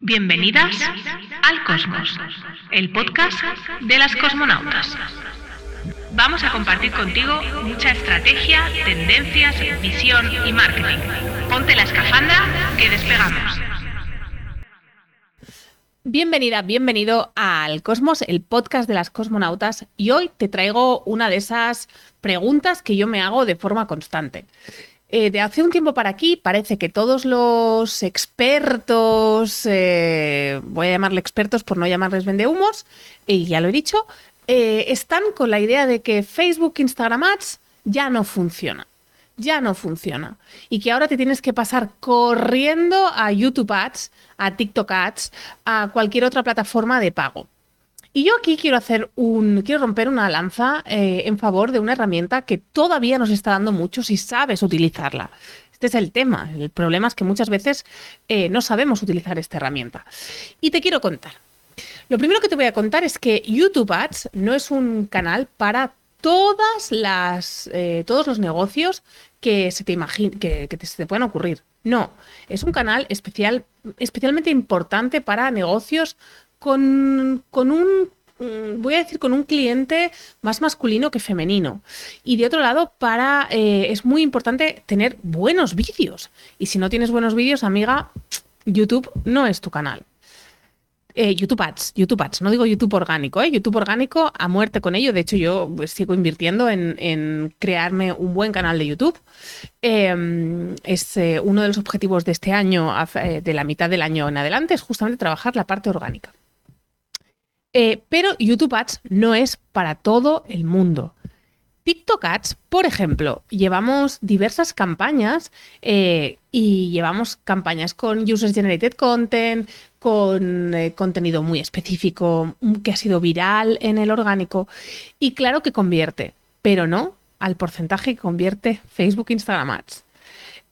Bienvenidas al Cosmos, el podcast de las cosmonautas. Vamos a compartir contigo mucha estrategia, tendencias, visión y marketing. Ponte la escafandra que despegamos. Bienvenida, bienvenido al Cosmos, el podcast de las cosmonautas. Y hoy te traigo una de esas preguntas que yo me hago de forma constante. Eh, de hace un tiempo para aquí parece que todos los expertos, eh, voy a llamarle expertos por no llamarles vendehumos, y ya lo he dicho, eh, están con la idea de que Facebook, Instagram Ads ya no funciona. Ya no funciona. Y que ahora te tienes que pasar corriendo a YouTube Ads, a TikTok Ads, a cualquier otra plataforma de pago. Y yo aquí quiero hacer un, quiero romper una lanza eh, en favor de una herramienta que todavía nos está dando mucho si sabes utilizarla. Este es el tema. El problema es que muchas veces eh, no sabemos utilizar esta herramienta. Y te quiero contar. Lo primero que te voy a contar es que YouTube Ads no es un canal para todas las, eh, todos los negocios que se te que, te, se te puedan ocurrir. No, es un canal especial, especialmente importante para negocios con, un mm, voy a decir, con un cliente más masculino que femenino. Y de otro lado, para eh, es muy importante tener buenos vídeos. Y si no tienes buenos vídeos, amiga, YouTube no es tu canal. Eh, YouTube Ads, YouTube Ads, no digo YouTube orgánico, ¿eh? YouTube orgánico a muerte con ello. De hecho, yo pues, sigo invirtiendo en, crearme un buen canal de YouTube. Em, es uno de los objetivos de este año, de la mitad del año en adelante, es justamente trabajar la parte orgánica. Eh, pero YouTube Ads no es para todo el mundo. TikTok Ads, por ejemplo, llevamos diversas campañas eh, y llevamos campañas con User Generated Content, con eh, contenido muy específico mm, que ha sido viral en el orgánico y claro que convierte, pero no al porcentaje que convierte Facebook Instagram Ads.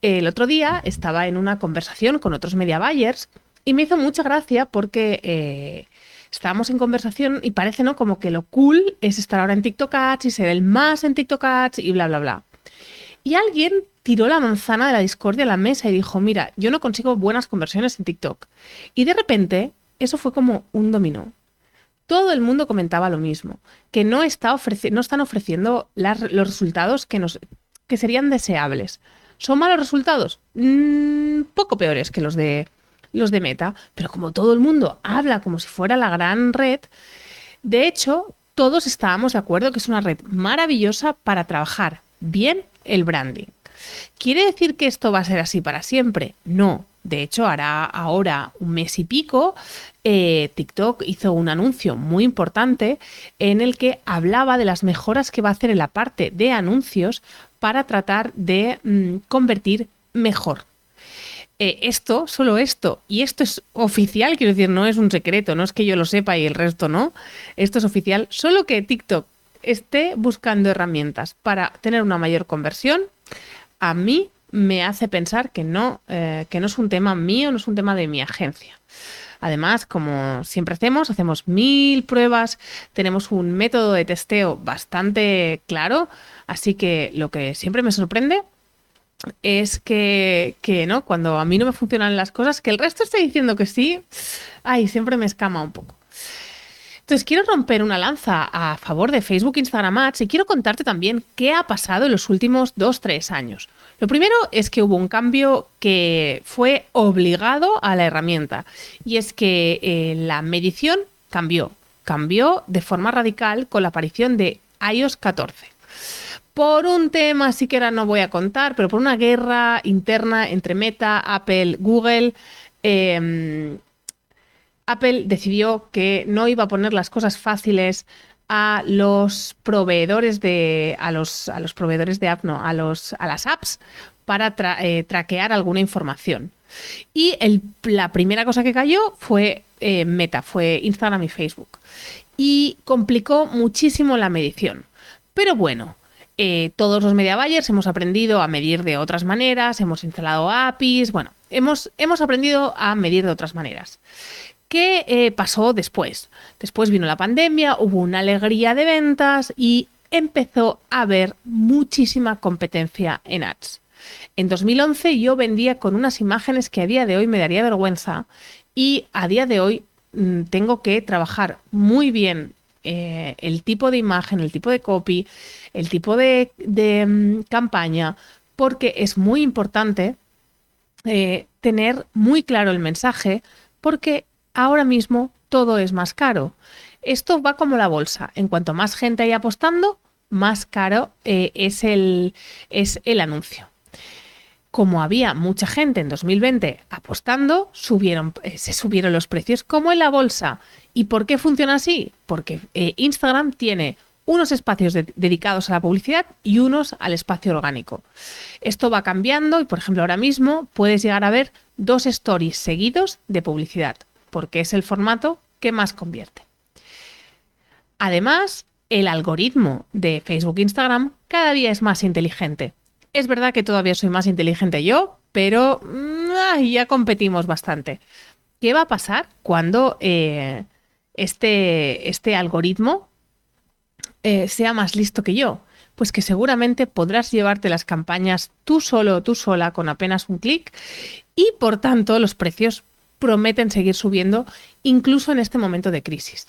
El otro día estaba en una conversación con otros media buyers y me hizo mucha gracia porque estábamos en conversación y parece, ¿no? Como que lo cool es estar ahora en TikTok Ads y ser el más en TikTok y bla, bla, bla. Y alguien tiró la manzana de la discordia a la mesa y dijo, mira, yo no consigo buenas conversiones en TikTok. Y de repente, eso fue como un dominó. Todo el mundo comentaba lo mismo, que no, está no están ofreciendo los resultados que, nos, que serían deseables. ¿Son malos resultados? Mm, poco peores que los de los de Meta, pero como todo el mundo habla como si fuera la gran red, de hecho, todos estábamos de acuerdo que es una red maravillosa para trabajar bien el branding. ¿Quiere decir que esto va a ser así para siempre? No. De hecho, hará ahora un mes y pico, eh, TikTok hizo un anuncio muy importante en el que hablaba de las mejoras que va a hacer en la parte de anuncios para tratar de mm, convertir mejor eh, esto, solo esto, y esto es oficial, quiero decir, no es un secreto, no es que yo lo sepa y el resto no, esto es oficial, solo que TikTok esté buscando herramientas para tener una mayor conversión, a mí me hace pensar que no, eh, que no es un tema mío, no es un tema de mi agencia. Además, como siempre hacemos, hacemos mil pruebas, tenemos un método de testeo bastante claro, así que lo que siempre me sorprende es que, ¿no? Cuando a mí no me funcionan las cosas, que el resto esté diciendo que sí, ay, siempre me escama un poco. Entonces, quiero romper una lanza a favor de Facebook, Instagram Ads y quiero contarte también qué ha pasado en los últimos dos, tres años. Lo primero es que hubo un cambio que fue obligado a la herramienta y es que eh, la medición cambió, cambió de forma radical con la aparición de iOS 14 por un tema siquiera no voy a contar, pero por una guerra interna entre Meta, Apple, Google. Em, Apple decidió que no iba a poner las cosas fáciles a los proveedores de a los, a los proveedores de app, no, a los a las apps para eh, traquear alguna información. Y la primera cosa que cayó fue eh, Meta, fue Instagram y Facebook. Y complicó muchísimo la medición. Pero bueno, eh, todos los media buyers hemos aprendido a medir de otras maneras, hemos instalado APIs, bueno, hemos, hemos aprendido a medir de otras maneras. ¿Qué eh, pasó después? Después vino la pandemia, hubo una alegría de ventas y empezó a haber muchísima competencia en ads. En 2011 yo vendía con unas imágenes que a día de hoy me daría vergüenza y a día de hoy mm, tengo que trabajar muy bien eh, el tipo de imagen, el tipo de copy, el tipo de, mm, campaña, porque es muy importante eh, tener muy claro el mensaje, porque ahora mismo todo es más caro. Esto va como la bolsa. En cuanto más gente hay apostando, más caro eh, es, el, es el anuncio como había mucha gente en 2020 apostando, subieron, se subieron los precios como en la bolsa. ¿Y por qué funciona así? Porque eh, Instagram tiene unos espacios dedicados a la publicidad y unos al espacio orgánico. Esto va cambiando y, por ejemplo, ahora mismo puedes llegar a ver dos stories seguidos de publicidad, porque es el formato que más convierte. Además, el algoritmo de Facebook e Instagram cada día es más inteligente. Es verdad que todavía soy más inteligente yo, pero mm, ya competimos bastante. ¿Qué va a pasar cuando eh, este, este algoritmo eh, sea más listo que yo? Pues que seguramente podrás llevarte las campañas tú solo tú sola con apenas un clic y por tanto los precios prometen seguir subiendo incluso en este momento de crisis.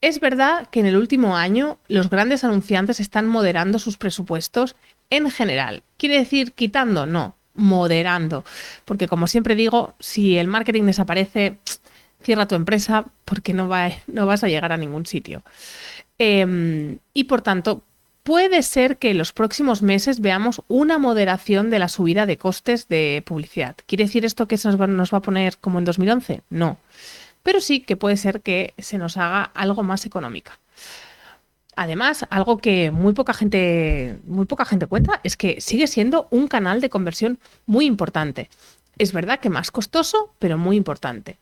Es verdad que en el último año los grandes anunciantes están moderando sus presupuestos en general. ¿Quiere decir quitando? No, moderando. Porque como siempre digo, si el marketing desaparece, cierra tu empresa porque no, va, no vas a llegar a ningún sitio. Em, y por tanto, puede ser que en los próximos meses veamos una moderación de la subida de costes de publicidad. ¿Quiere decir esto que nos va, nos va a poner como en 2011? No. Pero sí que puede ser que se nos haga algo más económica. Además, algo que muy poca gente, muy poca gente cuenta es que sigue siendo un canal de conversión muy importante. Es verdad que más costoso, pero muy importante.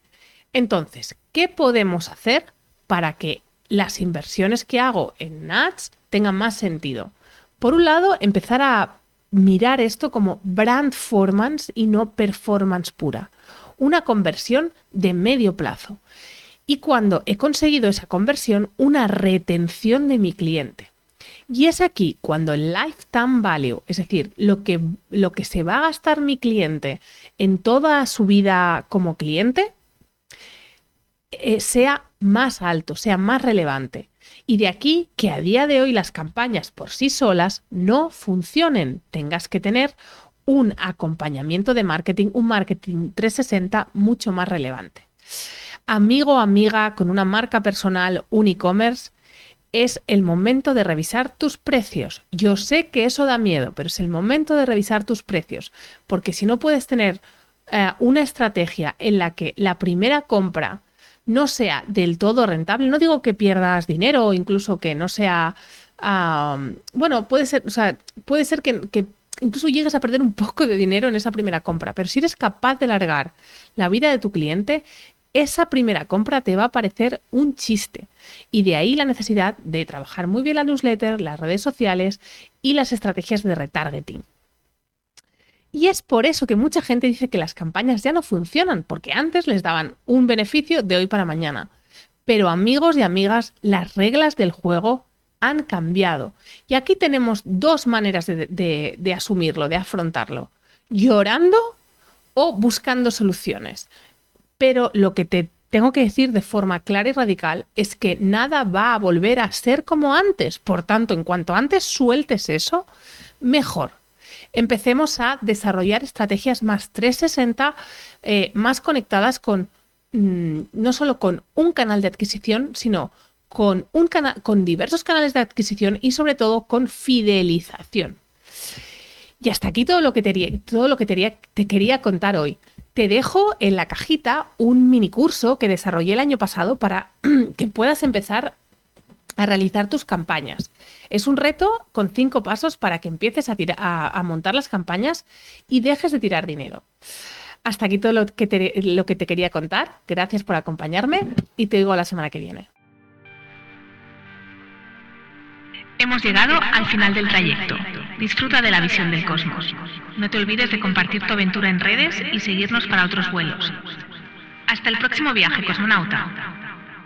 Entonces, ¿qué podemos hacer para que las inversiones que hago en ads tengan más sentido? Por un lado, empezar a mirar esto como brand performance y no performance pura. Una conversión de medio plazo. Y cuando he conseguido esa conversión, una retención de mi cliente. Y es aquí cuando el lifetime value, es decir, lo que, lo que se va a gastar mi cliente en toda su vida como cliente, eh, sea más alto, sea más relevante. Y de aquí que a día de hoy las campañas por sí solas no funcionen. Tengas que tener un acompañamiento de marketing, un marketing 360 mucho más relevante. Amigo o amiga con una marca personal, un e-commerce, es el momento de revisar tus precios. Yo sé que eso da miedo, pero es el momento de revisar tus precios, porque si no puedes tener eh, una estrategia en la que la primera compra no sea del todo rentable, no digo que pierdas dinero o incluso que no sea, bueno, puede ser, o sea, puede ser que, que incluso llegues a perder un poco de dinero en esa primera compra, pero si eres capaz de alargar la vida de tu cliente, esa primera compra te va a parecer un chiste. Y de ahí la necesidad de trabajar muy bien la newsletter, las redes sociales y las estrategias de retargeting. Y es por eso que mucha gente dice que las campañas ya no funcionan, porque antes les daban un beneficio de hoy para mañana. Pero amigos y amigas, las reglas del juego han cambiado. Y aquí tenemos dos maneras de, de asumirlo, de afrontarlo. Llorando o buscando soluciones. Pero lo que te tengo que decir de forma clara y radical es que nada va a volver a ser como antes. Por tanto, en cuanto antes sueltes eso, mejor empecemos a desarrollar estrategias más 360, eh, más conectadas con mm, no solo con un canal de adquisición, sino con, un con diversos canales de adquisición y sobre todo con fidelización. Y hasta aquí todo lo que todo lo que te quería contar hoy. Te dejo en la cajita un mini curso que desarrollé el año pasado para que puedas empezar a realizar tus campañas. Es un reto con cinco pasos para que empieces a, a, montar las campañas y dejes de tirar dinero. Hasta aquí todo lo que, te, lo que te quería contar. Gracias por acompañarme y te digo la semana que viene. Hemos llegado al final del trayecto. Disfruta de la visión del cosmos. No te olvides de compartir tu aventura en redes y seguirnos para otros vuelos. Hasta el próximo viaje, cosmonauta.